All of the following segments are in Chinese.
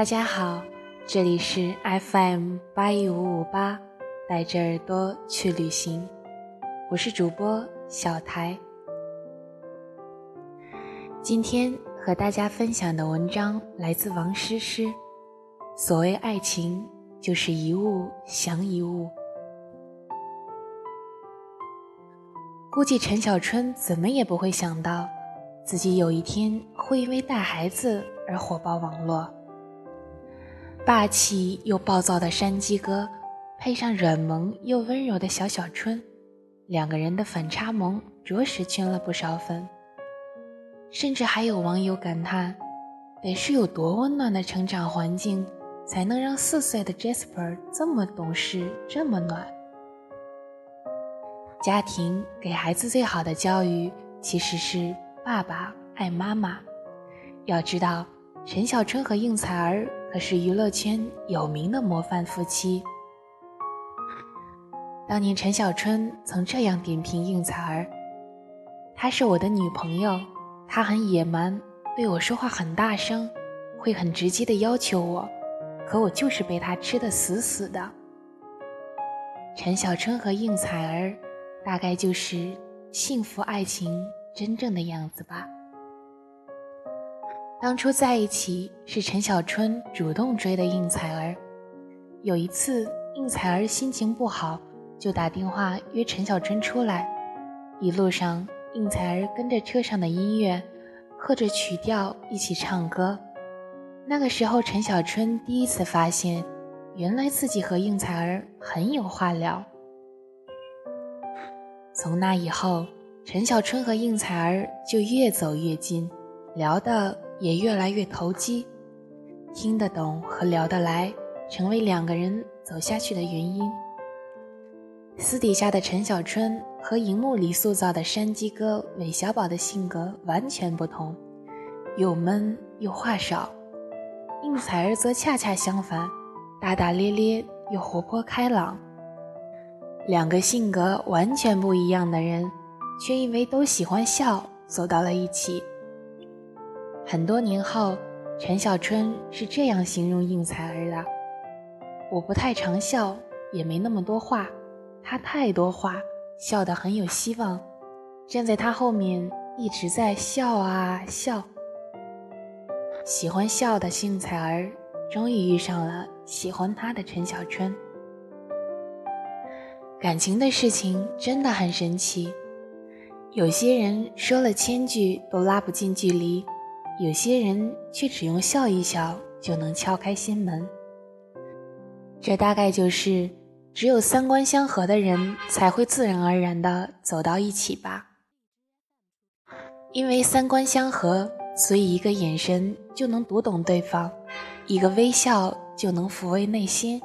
大家好，这里是 FM 八一五五八，带着耳朵去旅行，我是主播小台。今天和大家分享的文章来自王诗诗。所谓爱情，就是一物降一物。估计陈小春怎么也不会想到，自己有一天会因为带孩子而火爆网络。霸气又暴躁的山鸡哥，配上软萌又温柔的小小春，两个人的反差萌着实圈了不少粉。甚至还有网友感叹：得是有多温暖的成长环境，才能让四岁的 Jasper 这么懂事，这么暖？家庭给孩子最好的教育，其实是爸爸爱妈妈。要知道，陈小春和应采儿可是娱乐圈有名的模范夫妻。当年陈小春曾这样点评应采儿：“她是我的女朋友，她很野蛮，对我说话很大声，会很直接的要求我，可我就是被她吃得死死的。”陈小春和应采儿。大概就是幸福爱情真正的样子吧。当初在一起是陈小春主动追的应采儿。有一次，应采儿心情不好，就打电话约陈小春出来。一路上，应采儿跟着车上的音乐，和着曲调一起唱歌。那个时候，陈小春第一次发现，原来自己和应采儿很有话聊。从那以后，陈小春和应采儿就越走越近，聊的也越来越投机，听得懂和聊得来，成为两个人走下去的原因。私底下的陈小春和荧幕里塑造的山鸡哥韦小宝的性格完全不同，又闷又话少；应采儿则恰恰相反，大大咧咧又活泼开朗。两个性格完全不一样的人，却因为都喜欢笑走到了一起。很多年后，陈小春是这样形容应采儿的：“我不太常笑，也没那么多话，他太多话，笑得很有希望。站在他后面一直在笑啊笑。喜欢笑的应采儿，终于遇上了喜欢他的陈小春。”感情的事情真的很神奇，有些人说了千句都拉不近距离，有些人却只用笑一笑就能敲开心门。这大概就是只有三观相合的人才会自然而然的走到一起吧。因为三观相合，所以一个眼神就能读懂对方，一个微笑就能抚慰内心。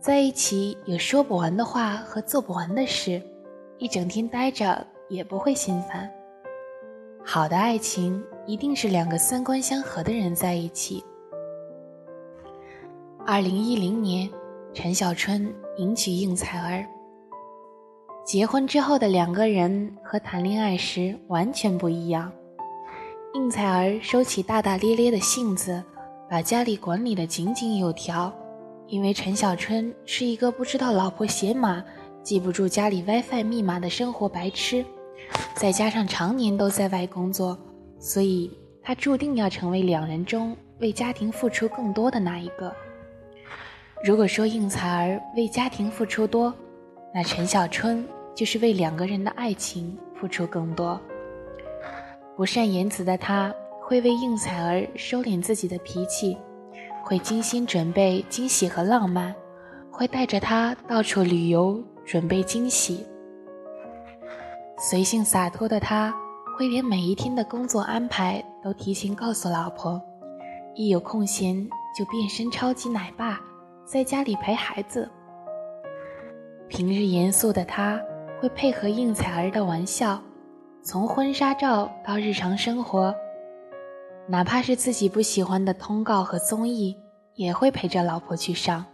在一起有说不完的话和做不完的事，一整天待着也不会心烦。好的爱情一定是两个三观相合的人在一起。二零一零年，陈小春迎娶应采儿。结婚之后的两个人和谈恋爱时完全不一样。应采儿收起大大咧咧的性子，把家里管理的井井有条。因为陈小春是一个不知道老婆鞋码、记不住家里 WiFi 密码的生活白痴，再加上常年都在外工作，所以他注定要成为两人中为家庭付出更多的那一个。如果说应采儿为家庭付出多，那陈小春就是为两个人的爱情付出更多。不善言辞的他，会为应采儿收敛自己的脾气。会精心准备惊喜和浪漫，会带着她到处旅游，准备惊喜。随性洒脱的他，会连每一天的工作安排都提前告诉老婆，一有空闲就变身超级奶爸，在家里陪孩子。平日严肃的他，会配合应采儿的玩笑，从婚纱照到日常生活。哪怕是自己不喜欢的通告和综艺，也会陪着老婆去上。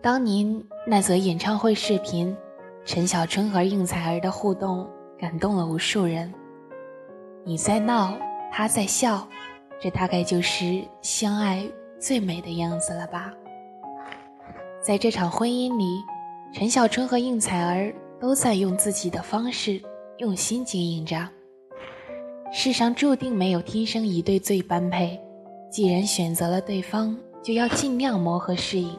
当年那则演唱会视频，陈小春和应采儿的互动感动了无数人。你在闹，他在笑，这大概就是相爱最美的样子了吧。在这场婚姻里，陈小春和应采儿都在用自己的方式用心经营着。世上注定没有天生一对最般配，既然选择了对方，就要尽量磨合适应。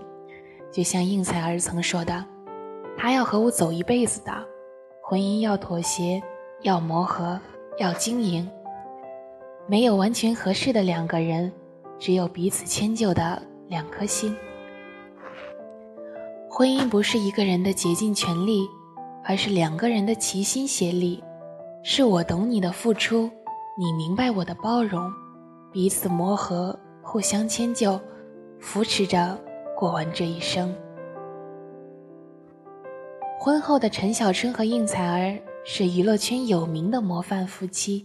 就像应采儿曾说的：“他要和我走一辈子的，婚姻要妥协，要磨合，要经营。没有完全合适的两个人，只有彼此迁就的两颗心。婚姻不是一个人的竭尽全力，而是两个人的齐心协力。是我懂你的付出。”你明白我的包容，彼此磨合，互相迁就，扶持着过完这一生。婚后的陈小春和应采儿是娱乐圈有名的模范夫妻。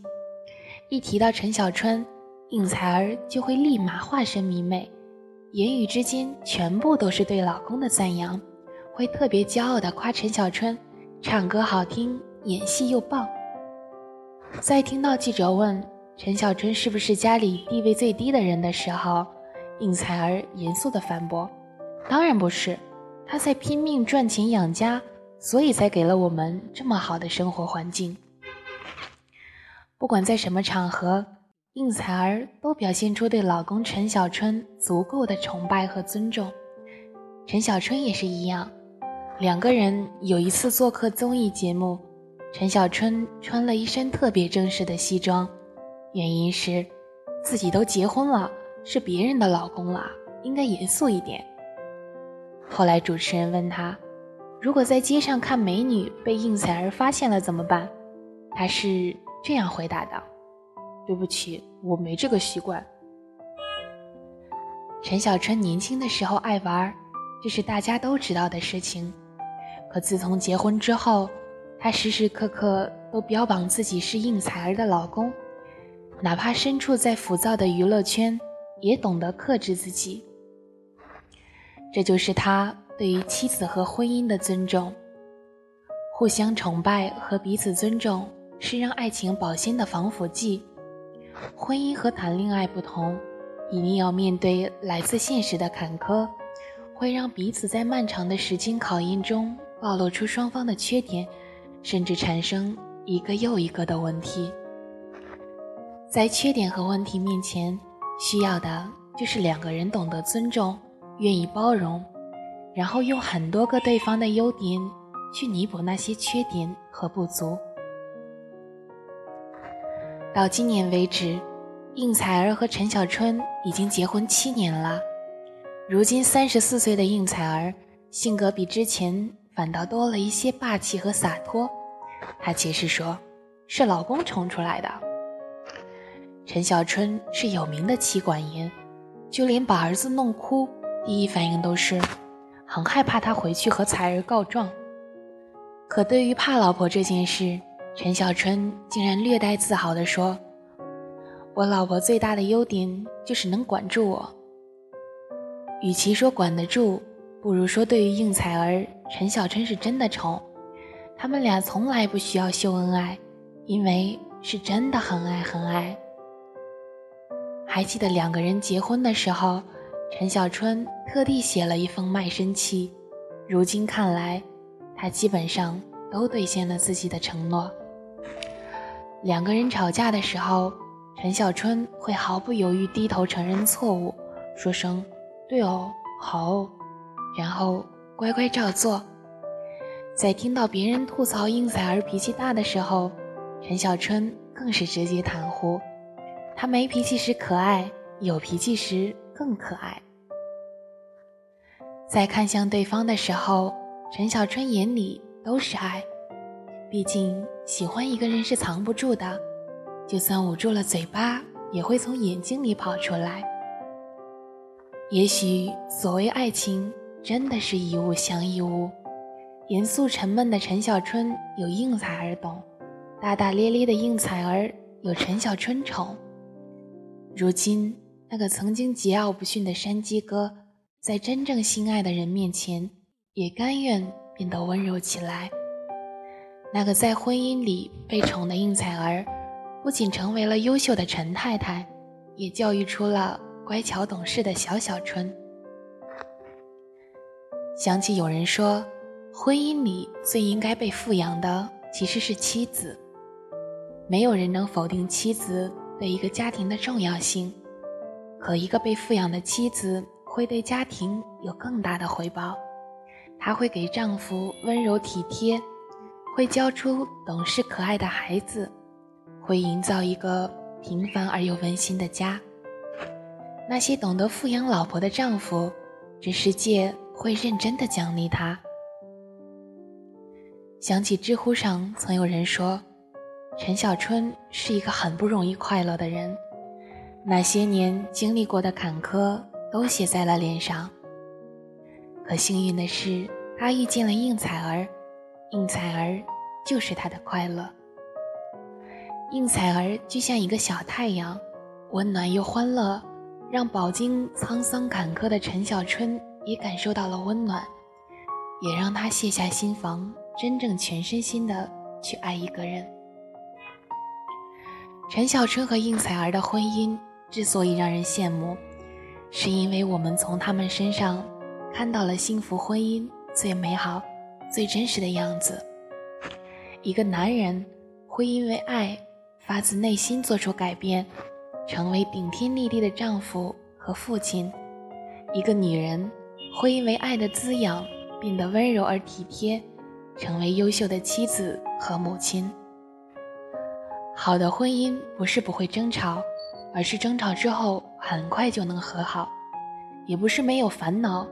一提到陈小春，应采儿就会立马化身迷妹，言语之间全部都是对老公的赞扬，会特别骄傲地夸陈小春唱歌好听，演戏又棒。在听到记者问陈小春是不是家里地位最低的人的时候，应采儿严肃地反驳：“当然不是，他在拼命赚钱养家，所以才给了我们这么好的生活环境。”不管在什么场合，应采儿都表现出对老公陈小春足够的崇拜和尊重。陈小春也是一样，两个人有一次做客综艺节目。陈小春穿了一身特别正式的西装，原因是自己都结婚了，是别人的老公了，应该严肃一点。后来主持人问他，如果在街上看美女被应采儿发现了怎么办？他是这样回答的：“对不起，我没这个习惯。”陈小春年轻的时候爱玩，这是大家都知道的事情。可自从结婚之后，他时时刻刻都标榜自己是应采儿的老公，哪怕身处在浮躁的娱乐圈，也懂得克制自己。这就是他对于妻子和婚姻的尊重。互相崇拜和彼此尊重是让爱情保鲜的防腐剂。婚姻和谈恋爱不同，一定要面对来自现实的坎坷，会让彼此在漫长的时间考验中暴露出双方的缺点。甚至产生一个又一个的问题，在缺点和问题面前，需要的就是两个人懂得尊重，愿意包容，然后用很多个对方的优点去弥补那些缺点和不足。到今年为止，应采儿和陈小春已经结婚七年了。如今三十四岁的应采儿，性格比之前。反倒多了一些霸气和洒脱。她解释说：“是老公宠出来的。”陈小春是有名的妻管严，就连把儿子弄哭，第一反应都是很害怕他回去和才儿告状。可对于怕老婆这件事，陈小春竟然略带自豪地说：“我老婆最大的优点就是能管住我。与其说管得住。”不如说，对于应采儿，陈小春是真的宠。他们俩从来不需要秀恩爱，因为是真的很爱很爱。还记得两个人结婚的时候，陈小春特地写了一封卖身契。如今看来，他基本上都兑现了自己的承诺。两个人吵架的时候，陈小春会毫不犹豫低头承认错误，说声“对哦，好哦”。然后乖乖照做。在听到别人吐槽应采儿脾气大的时候，陈小春更是直接袒护：他没脾气时可爱，有脾气时更可爱。在看向对方的时候，陈小春眼里都是爱。毕竟喜欢一个人是藏不住的，就算捂住了嘴巴，也会从眼睛里跑出来。也许所谓爱情。真的是一物降一物，严肃沉闷的陈小春有应采儿懂，大大咧咧的应采儿有陈小春宠。如今，那个曾经桀骜不驯的山鸡哥，在真正心爱的人面前，也甘愿变得温柔起来。那个在婚姻里被宠的应采儿，不仅成为了优秀的陈太太，也教育出了乖巧懂事的小小春。想起有人说，婚姻里最应该被富养的其实是妻子。没有人能否定妻子对一个家庭的重要性，可一个被富养的妻子会对家庭有更大的回报。她会给丈夫温柔体贴，会教出懂事可爱的孩子，会营造一个平凡而又温馨的家。那些懂得富养老婆的丈夫，这世界会认真的奖励他。想起知乎上曾有人说，陈小春是一个很不容易快乐的人，那些年经历过的坎坷都写在了脸上。可幸运的是，他遇见了应采儿，应采儿就是他的快乐。应采儿就像一个小太阳，温暖又欢乐，让饱经沧桑坎坷的陈小春也感受到了温暖，也让他卸下心防，真正全身心的去爱一个人。陈小春和应采儿的婚姻之所以让人羡慕，是因为我们从他们身上。看到了幸福婚姻最美好、最真实的样子。一个男人会因为爱发自内心做出改变，成为顶天立地的丈夫和父亲；一个女人会因为爱的滋养变得温柔而体贴，成为优秀的妻子和母亲。好的婚姻不是不会争吵，而是争吵之后很快就能和好；也不是没有烦恼。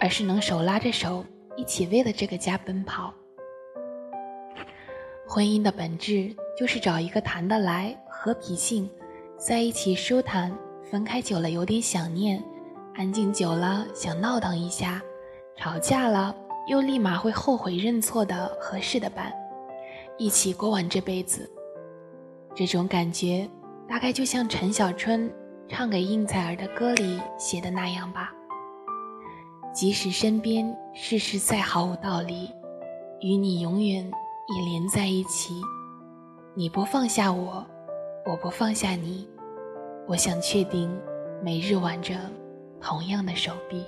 而是能手拉着手一起为了这个家奔跑。婚姻的本质就是找一个谈得来、和脾性，在一起舒坦，分开久了有点想念，安静久了想闹腾一下，吵架了又立马会后悔认错的合适的伴，一起过完这辈子。这种感觉大概就像陈小春唱给应采儿的歌里写的那样吧。即使身边世事再毫无道理，与你永远也连在一起。你不放下我，我不放下你。我想确定，每日挽着同样的手臂。